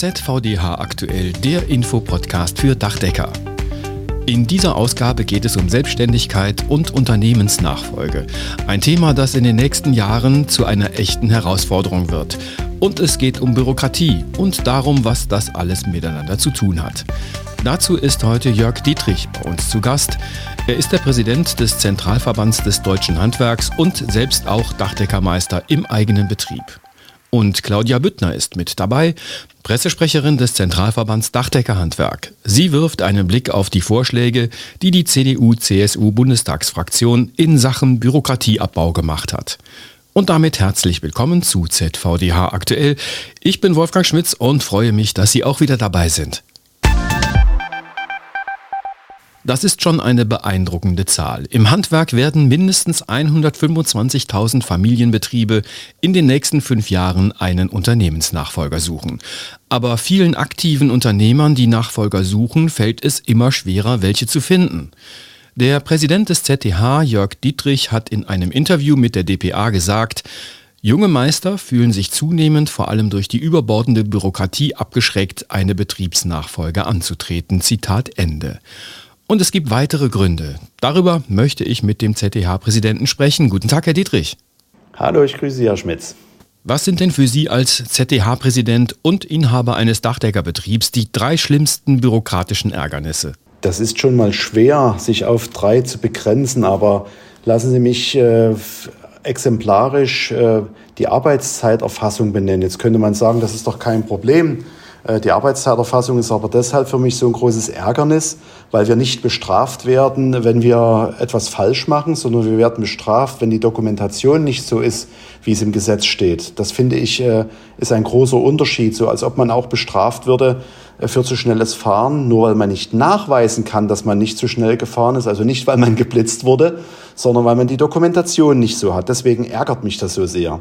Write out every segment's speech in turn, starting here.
ZVDH aktuell, der Infopodcast für Dachdecker. In dieser Ausgabe geht es um Selbstständigkeit und Unternehmensnachfolge. Ein Thema, das in den nächsten Jahren zu einer echten Herausforderung wird. Und es geht um Bürokratie und darum, was das alles miteinander zu tun hat. Dazu ist heute Jörg Dietrich bei uns zu Gast. Er ist der Präsident des Zentralverbands des deutschen Handwerks und selbst auch Dachdeckermeister im eigenen Betrieb. Und Claudia Büttner ist mit dabei, Pressesprecherin des Zentralverbands Dachdeckerhandwerk. Sie wirft einen Blick auf die Vorschläge, die die CDU-CSU-Bundestagsfraktion in Sachen Bürokratieabbau gemacht hat. Und damit herzlich willkommen zu ZVDH aktuell. Ich bin Wolfgang Schmitz und freue mich, dass Sie auch wieder dabei sind. Das ist schon eine beeindruckende Zahl. Im Handwerk werden mindestens 125.000 Familienbetriebe in den nächsten fünf Jahren einen Unternehmensnachfolger suchen. Aber vielen aktiven Unternehmern, die Nachfolger suchen, fällt es immer schwerer, welche zu finden. Der Präsident des ZTH, Jörg Dietrich, hat in einem Interview mit der DPA gesagt, Junge Meister fühlen sich zunehmend vor allem durch die überbordende Bürokratie abgeschreckt, eine Betriebsnachfolge anzutreten. Zitat Ende. Und es gibt weitere Gründe. Darüber möchte ich mit dem ZDH-Präsidenten sprechen. Guten Tag, Herr Dietrich. Hallo, ich grüße Sie, Herr Schmitz. Was sind denn für Sie als ZDH-Präsident und Inhaber eines Dachdeckerbetriebs die drei schlimmsten bürokratischen Ärgernisse? Das ist schon mal schwer, sich auf drei zu begrenzen, aber lassen Sie mich äh, exemplarisch äh, die Arbeitszeiterfassung benennen. Jetzt könnte man sagen, das ist doch kein Problem. Äh, die Arbeitszeiterfassung ist aber deshalb für mich so ein großes Ärgernis, weil wir nicht bestraft werden, wenn wir etwas falsch machen, sondern wir werden bestraft, wenn die Dokumentation nicht so ist, wie es im Gesetz steht. Das finde ich äh, ist ein großer Unterschied, so als ob man auch bestraft würde äh, für zu schnelles Fahren, nur weil man nicht nachweisen kann, dass man nicht zu schnell gefahren ist, also nicht weil man geblitzt wurde, sondern weil man die Dokumentation nicht so hat. Deswegen ärgert mich das so sehr.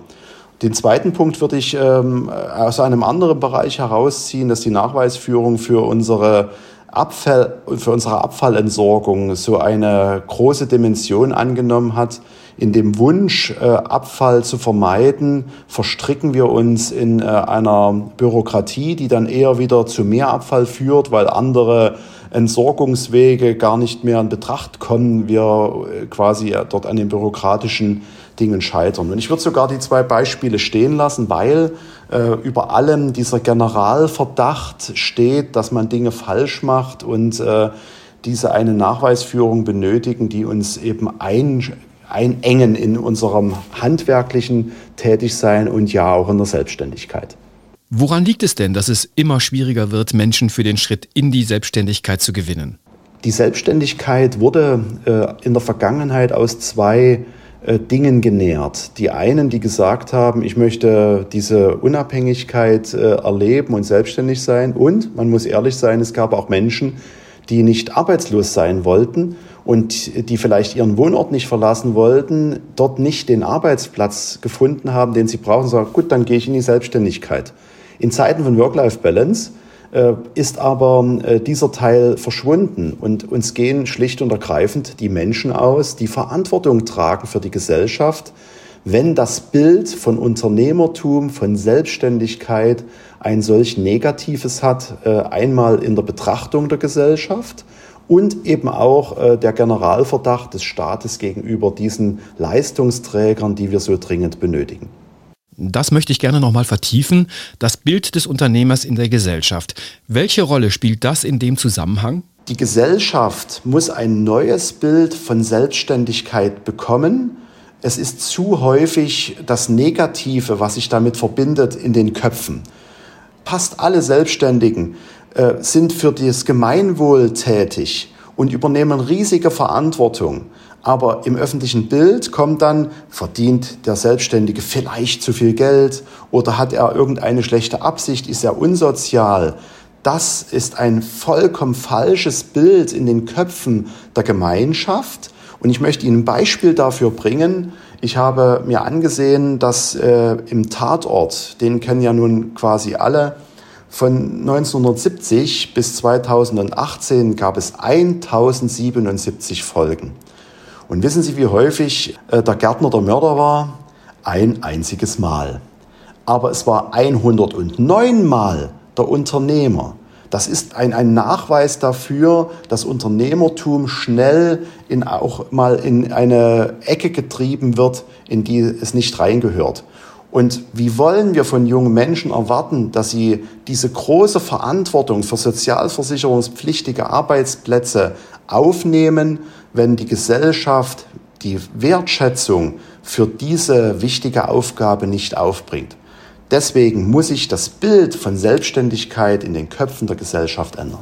Den zweiten Punkt würde ich ähm, aus einem anderen Bereich herausziehen, dass die Nachweisführung für unsere Abfall, für unsere Abfallentsorgung so eine große Dimension angenommen hat. In dem Wunsch, äh, Abfall zu vermeiden, verstricken wir uns in äh, einer Bürokratie, die dann eher wieder zu mehr Abfall führt, weil andere Entsorgungswege gar nicht mehr in Betracht kommen. Wir äh, quasi dort an den bürokratischen Dingen scheitern. Und ich würde sogar die zwei Beispiele stehen lassen, weil äh, über allem dieser Generalverdacht steht, dass man Dinge falsch macht und äh, diese eine Nachweisführung benötigen, die uns eben ein, einengen in unserem handwerklichen Tätigsein und ja auch in der Selbstständigkeit. Woran liegt es denn, dass es immer schwieriger wird, Menschen für den Schritt in die Selbstständigkeit zu gewinnen? Die Selbstständigkeit wurde äh, in der Vergangenheit aus zwei Dingen genährt. Die einen, die gesagt haben, ich möchte diese Unabhängigkeit äh, erleben und selbstständig sein. Und man muss ehrlich sein, es gab auch Menschen, die nicht arbeitslos sein wollten und die vielleicht ihren Wohnort nicht verlassen wollten, dort nicht den Arbeitsplatz gefunden haben, den sie brauchen, sagen, gut, dann gehe ich in die Selbstständigkeit. In Zeiten von Work-Life-Balance äh, ist aber äh, dieser Teil verschwunden und uns gehen schlicht und ergreifend die Menschen aus, die Verantwortung tragen für die Gesellschaft, wenn das Bild von Unternehmertum, von Selbstständigkeit ein solch negatives hat, äh, einmal in der Betrachtung der Gesellschaft und eben auch der Generalverdacht des Staates gegenüber diesen Leistungsträgern, die wir so dringend benötigen. Das möchte ich gerne nochmal vertiefen. Das Bild des Unternehmers in der Gesellschaft. Welche Rolle spielt das in dem Zusammenhang? Die Gesellschaft muss ein neues Bild von Selbstständigkeit bekommen. Es ist zu häufig das Negative, was sich damit verbindet, in den Köpfen. Fast alle Selbstständigen äh, sind für das Gemeinwohl tätig und übernehmen riesige Verantwortung. Aber im öffentlichen Bild kommt dann, verdient der Selbstständige vielleicht zu viel Geld oder hat er irgendeine schlechte Absicht, ist er unsozial. Das ist ein vollkommen falsches Bild in den Köpfen der Gemeinschaft. Und ich möchte Ihnen ein Beispiel dafür bringen. Ich habe mir angesehen, dass äh, im Tatort, den kennen ja nun quasi alle, von 1970 bis 2018 gab es 1077 Folgen. Und wissen Sie, wie häufig äh, der Gärtner der Mörder war? Ein einziges Mal. Aber es war 109 Mal der Unternehmer. Das ist ein, ein Nachweis dafür, dass Unternehmertum schnell in auch mal in eine Ecke getrieben wird, in die es nicht reingehört. Und wie wollen wir von jungen Menschen erwarten, dass sie diese große Verantwortung für sozialversicherungspflichtige Arbeitsplätze aufnehmen, wenn die Gesellschaft die Wertschätzung für diese wichtige Aufgabe nicht aufbringt? Deswegen muss sich das Bild von Selbstständigkeit in den Köpfen der Gesellschaft ändern.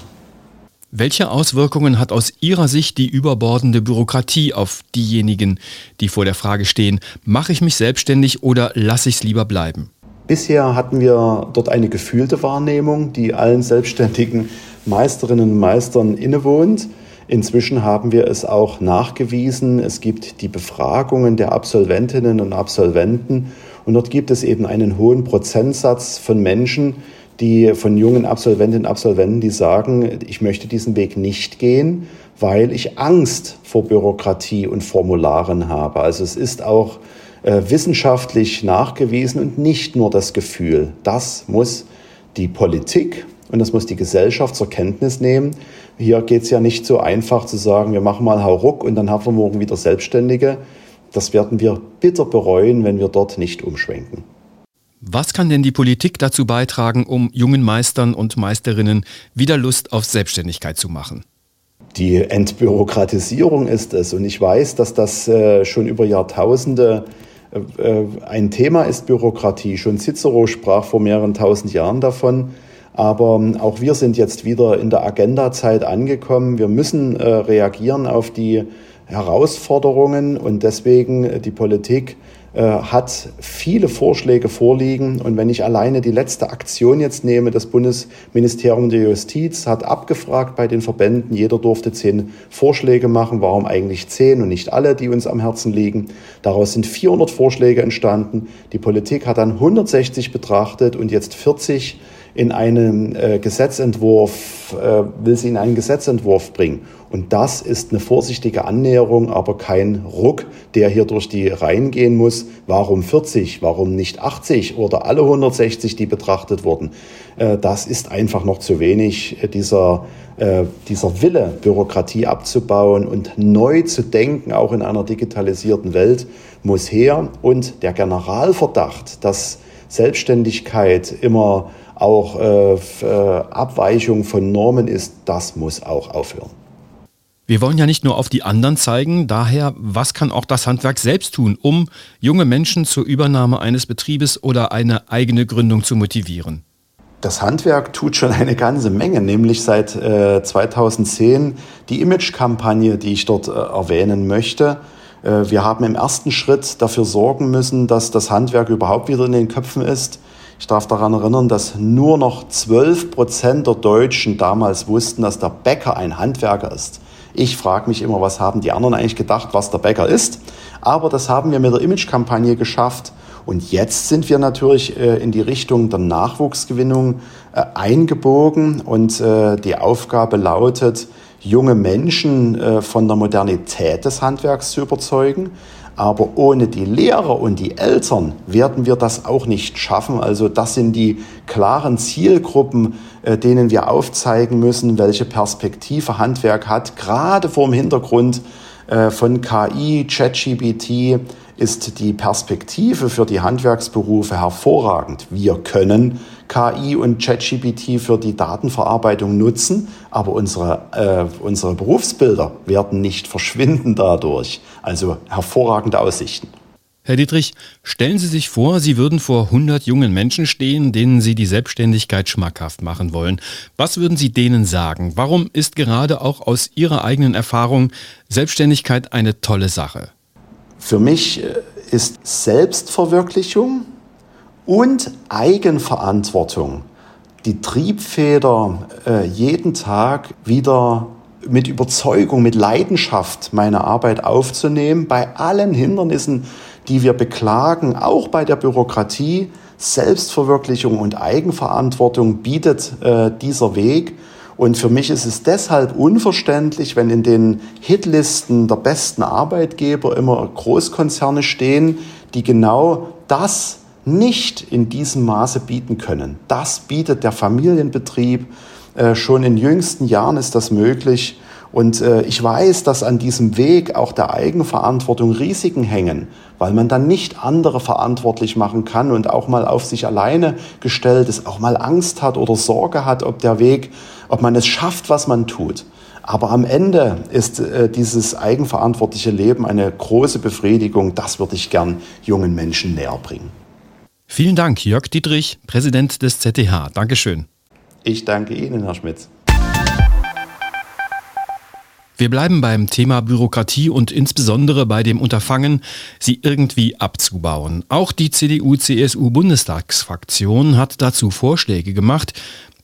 Welche Auswirkungen hat aus Ihrer Sicht die überbordende Bürokratie auf diejenigen, die vor der Frage stehen, mache ich mich selbstständig oder lasse ich es lieber bleiben? Bisher hatten wir dort eine gefühlte Wahrnehmung, die allen selbstständigen Meisterinnen und Meistern innewohnt. Inzwischen haben wir es auch nachgewiesen. Es gibt die Befragungen der Absolventinnen und Absolventen und dort gibt es eben einen hohen Prozentsatz von Menschen, die von jungen Absolventinnen und Absolventen, die sagen, ich möchte diesen Weg nicht gehen, weil ich Angst vor Bürokratie und Formularen habe. Also es ist auch äh, wissenschaftlich nachgewiesen und nicht nur das Gefühl. Das muss die Politik und das muss die Gesellschaft zur Kenntnis nehmen. Hier geht es ja nicht so einfach zu sagen, wir machen mal Hauruck und dann haben wir morgen wieder Selbstständige. Das werden wir bitter bereuen, wenn wir dort nicht umschwenken. Was kann denn die Politik dazu beitragen, um jungen Meistern und Meisterinnen wieder Lust auf Selbstständigkeit zu machen? Die Entbürokratisierung ist es. Und ich weiß, dass das äh, schon über Jahrtausende äh, ein Thema ist, Bürokratie. Schon Cicero sprach vor mehreren tausend Jahren davon. Aber ähm, auch wir sind jetzt wieder in der Agendazeit angekommen. Wir müssen äh, reagieren auf die Herausforderungen und deswegen äh, die Politik äh, hat viele Vorschläge vorliegen. Und wenn ich alleine die letzte Aktion jetzt nehme, das Bundesministerium der Justiz hat abgefragt bei den Verbänden, jeder durfte zehn Vorschläge machen. Warum eigentlich zehn und nicht alle, die uns am Herzen liegen? Daraus sind 400 Vorschläge entstanden. Die Politik hat dann 160 betrachtet und jetzt 40 in einen äh, Gesetzentwurf, äh, will sie in einen Gesetzentwurf bringen. Und das ist eine vorsichtige Annäherung, aber kein Ruck, der hier durch die Reihen gehen muss. Warum 40? Warum nicht 80 oder alle 160, die betrachtet wurden? Äh, das ist einfach noch zu wenig. Äh, dieser, äh, dieser Wille, Bürokratie abzubauen und neu zu denken, auch in einer digitalisierten Welt, muss her. Und der Generalverdacht, dass Selbstständigkeit immer auch äh, äh, Abweichung von Normen ist, das muss auch aufhören. Wir wollen ja nicht nur auf die anderen zeigen, daher, was kann auch das Handwerk selbst tun, um junge Menschen zur Übernahme eines Betriebes oder eine eigene Gründung zu motivieren? Das Handwerk tut schon eine ganze Menge, nämlich seit äh, 2010 die Image-Kampagne, die ich dort äh, erwähnen möchte. Äh, wir haben im ersten Schritt dafür sorgen müssen, dass das Handwerk überhaupt wieder in den Köpfen ist. Ich darf daran erinnern, dass nur noch 12 Prozent der Deutschen damals wussten, dass der Bäcker ein Handwerker ist. Ich frage mich immer, was haben die anderen eigentlich gedacht, was der Bäcker ist. Aber das haben wir mit der Imagekampagne geschafft. Und jetzt sind wir natürlich äh, in die Richtung der Nachwuchsgewinnung äh, eingebogen. Und äh, die Aufgabe lautet, junge Menschen von der Modernität des Handwerks zu überzeugen, aber ohne die Lehrer und die Eltern werden wir das auch nicht schaffen. Also das sind die klaren Zielgruppen, äh, denen wir aufzeigen müssen, welche Perspektive Handwerk hat, gerade vor dem Hintergrund äh, von KI, ChatGPT ist die Perspektive für die Handwerksberufe hervorragend. Wir können KI und ChatGPT für die Datenverarbeitung nutzen, aber unsere, äh, unsere Berufsbilder werden nicht verschwinden dadurch. Also hervorragende Aussichten. Herr Dietrich, stellen Sie sich vor, Sie würden vor 100 jungen Menschen stehen, denen Sie die Selbstständigkeit schmackhaft machen wollen. Was würden Sie denen sagen? Warum ist gerade auch aus Ihrer eigenen Erfahrung Selbstständigkeit eine tolle Sache? Für mich äh, ist Selbstverwirklichung und Eigenverantwortung die Triebfeder, äh, jeden Tag wieder mit Überzeugung, mit Leidenschaft meine Arbeit aufzunehmen, bei allen Hindernissen, die wir beklagen, auch bei der Bürokratie, Selbstverwirklichung und Eigenverantwortung bietet äh, dieser Weg. Und für mich ist es deshalb unverständlich, wenn in den Hitlisten der besten Arbeitgeber immer Großkonzerne stehen, die genau das nicht in diesem Maße bieten können. Das bietet der Familienbetrieb. Äh, schon in jüngsten Jahren ist das möglich. Und äh, ich weiß, dass an diesem Weg auch der Eigenverantwortung Risiken hängen, weil man dann nicht andere verantwortlich machen kann und auch mal auf sich alleine gestellt ist, auch mal Angst hat oder Sorge hat, ob der Weg, ob man es schafft, was man tut. Aber am Ende ist äh, dieses eigenverantwortliche Leben eine große Befriedigung. Das würde ich gern jungen Menschen näher bringen. Vielen Dank, Jörg Dietrich, Präsident des ZDH. Dankeschön. Ich danke Ihnen, Herr Schmitz. Wir bleiben beim Thema Bürokratie und insbesondere bei dem Unterfangen, sie irgendwie abzubauen. Auch die CDU-CSU-Bundestagsfraktion hat dazu Vorschläge gemacht,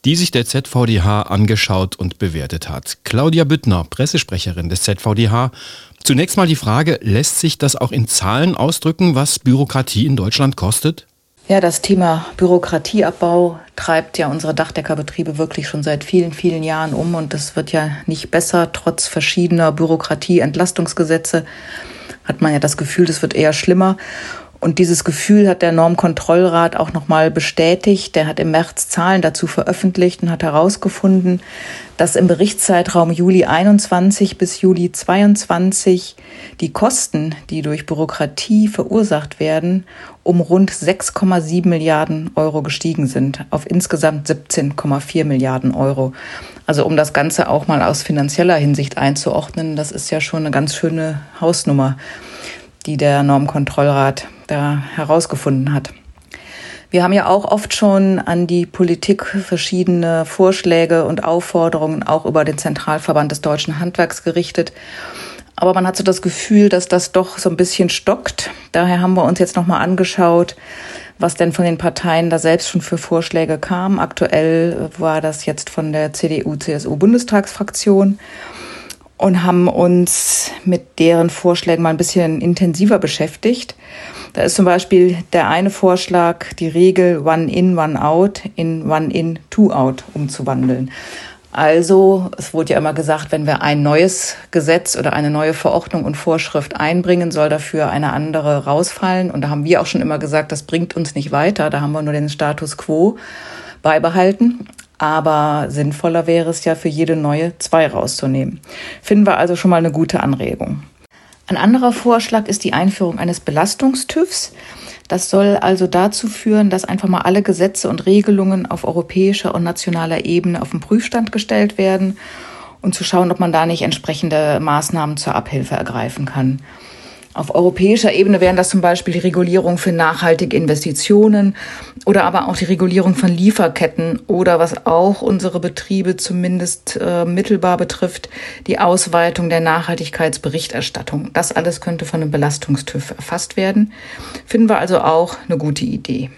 die sich der ZVDH angeschaut und bewertet hat. Claudia Büttner, Pressesprecherin des ZVDH. Zunächst mal die Frage, lässt sich das auch in Zahlen ausdrücken, was Bürokratie in Deutschland kostet? Ja, das Thema Bürokratieabbau treibt ja unsere Dachdeckerbetriebe wirklich schon seit vielen, vielen Jahren um und es wird ja nicht besser. Trotz verschiedener Bürokratieentlastungsgesetze hat man ja das Gefühl, es wird eher schlimmer. Und dieses Gefühl hat der Normkontrollrat auch nochmal bestätigt. Der hat im März Zahlen dazu veröffentlicht und hat herausgefunden, dass im Berichtszeitraum Juli 21 bis Juli 22 die Kosten, die durch Bürokratie verursacht werden, um rund 6,7 Milliarden Euro gestiegen sind auf insgesamt 17,4 Milliarden Euro. Also um das Ganze auch mal aus finanzieller Hinsicht einzuordnen, das ist ja schon eine ganz schöne Hausnummer, die der Normkontrollrat da herausgefunden hat. Wir haben ja auch oft schon an die Politik verschiedene Vorschläge und Aufforderungen auch über den Zentralverband des deutschen Handwerks gerichtet. Aber man hat so das Gefühl, dass das doch so ein bisschen stockt. Daher haben wir uns jetzt nochmal angeschaut, was denn von den Parteien da selbst schon für Vorschläge kam. Aktuell war das jetzt von der CDU-CSU-Bundestagsfraktion und haben uns mit deren Vorschlägen mal ein bisschen intensiver beschäftigt. Da ist zum Beispiel der eine Vorschlag, die Regel One in, One out in One in, Two out umzuwandeln. Also, es wurde ja immer gesagt, wenn wir ein neues Gesetz oder eine neue Verordnung und Vorschrift einbringen, soll dafür eine andere rausfallen. Und da haben wir auch schon immer gesagt, das bringt uns nicht weiter. Da haben wir nur den Status quo beibehalten. Aber sinnvoller wäre es ja für jede neue zwei rauszunehmen. Finden wir also schon mal eine gute Anregung. Ein anderer Vorschlag ist die Einführung eines Belastungstüvs. Das soll also dazu führen, dass einfach mal alle Gesetze und Regelungen auf europäischer und nationaler Ebene auf den Prüfstand gestellt werden und zu schauen, ob man da nicht entsprechende Maßnahmen zur Abhilfe ergreifen kann. Auf europäischer Ebene wären das zum Beispiel die Regulierung für nachhaltige Investitionen oder aber auch die Regulierung von Lieferketten oder was auch unsere Betriebe zumindest äh, mittelbar betrifft, die Ausweitung der Nachhaltigkeitsberichterstattung. Das alles könnte von einem Belastungstüv erfasst werden. Finden wir also auch eine gute Idee.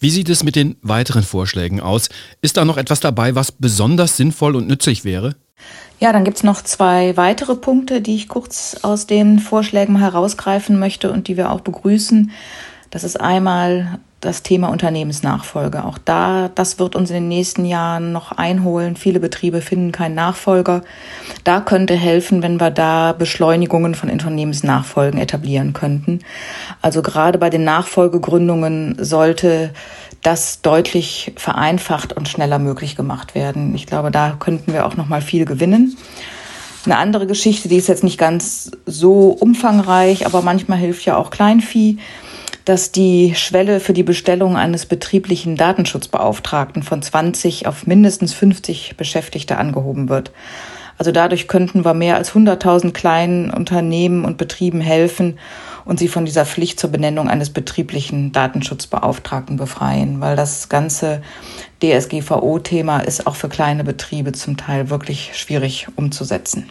Wie sieht es mit den weiteren Vorschlägen aus? Ist da noch etwas dabei, was besonders sinnvoll und nützlich wäre? Ja, dann gibt's noch zwei weitere Punkte, die ich kurz aus den Vorschlägen herausgreifen möchte und die wir auch begrüßen. Das ist einmal das Thema Unternehmensnachfolge. Auch da, das wird uns in den nächsten Jahren noch einholen. Viele Betriebe finden keinen Nachfolger. Da könnte helfen, wenn wir da Beschleunigungen von Unternehmensnachfolgen etablieren könnten. Also gerade bei den Nachfolgegründungen sollte das deutlich vereinfacht und schneller möglich gemacht werden. Ich glaube, da könnten wir auch noch mal viel gewinnen. Eine andere Geschichte, die ist jetzt nicht ganz so umfangreich, aber manchmal hilft ja auch Kleinvieh, dass die Schwelle für die Bestellung eines betrieblichen Datenschutzbeauftragten von 20 auf mindestens 50 Beschäftigte angehoben wird. Also dadurch könnten wir mehr als 100.000 kleinen Unternehmen und Betrieben helfen und sie von dieser Pflicht zur Benennung eines betrieblichen Datenschutzbeauftragten befreien, weil das ganze DSGVO-Thema ist auch für kleine Betriebe zum Teil wirklich schwierig umzusetzen.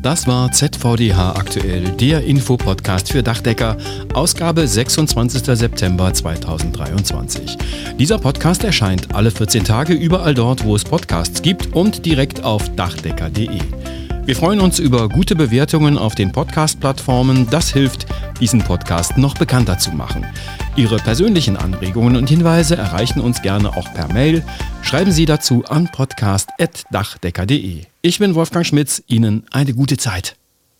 Das war ZVDH aktuell, der Infopodcast für Dachdecker, Ausgabe 26. September 2023. Dieser Podcast erscheint alle 14 Tage überall dort, wo es Podcasts gibt und direkt auf dachdecker.de. Wir freuen uns über gute Bewertungen auf den Podcast-Plattformen. Das hilft, diesen Podcast noch bekannter zu machen. Ihre persönlichen Anregungen und Hinweise erreichen uns gerne auch per Mail. Schreiben Sie dazu an podcast.dachdecker.de. Ich bin Wolfgang Schmitz. Ihnen eine gute Zeit.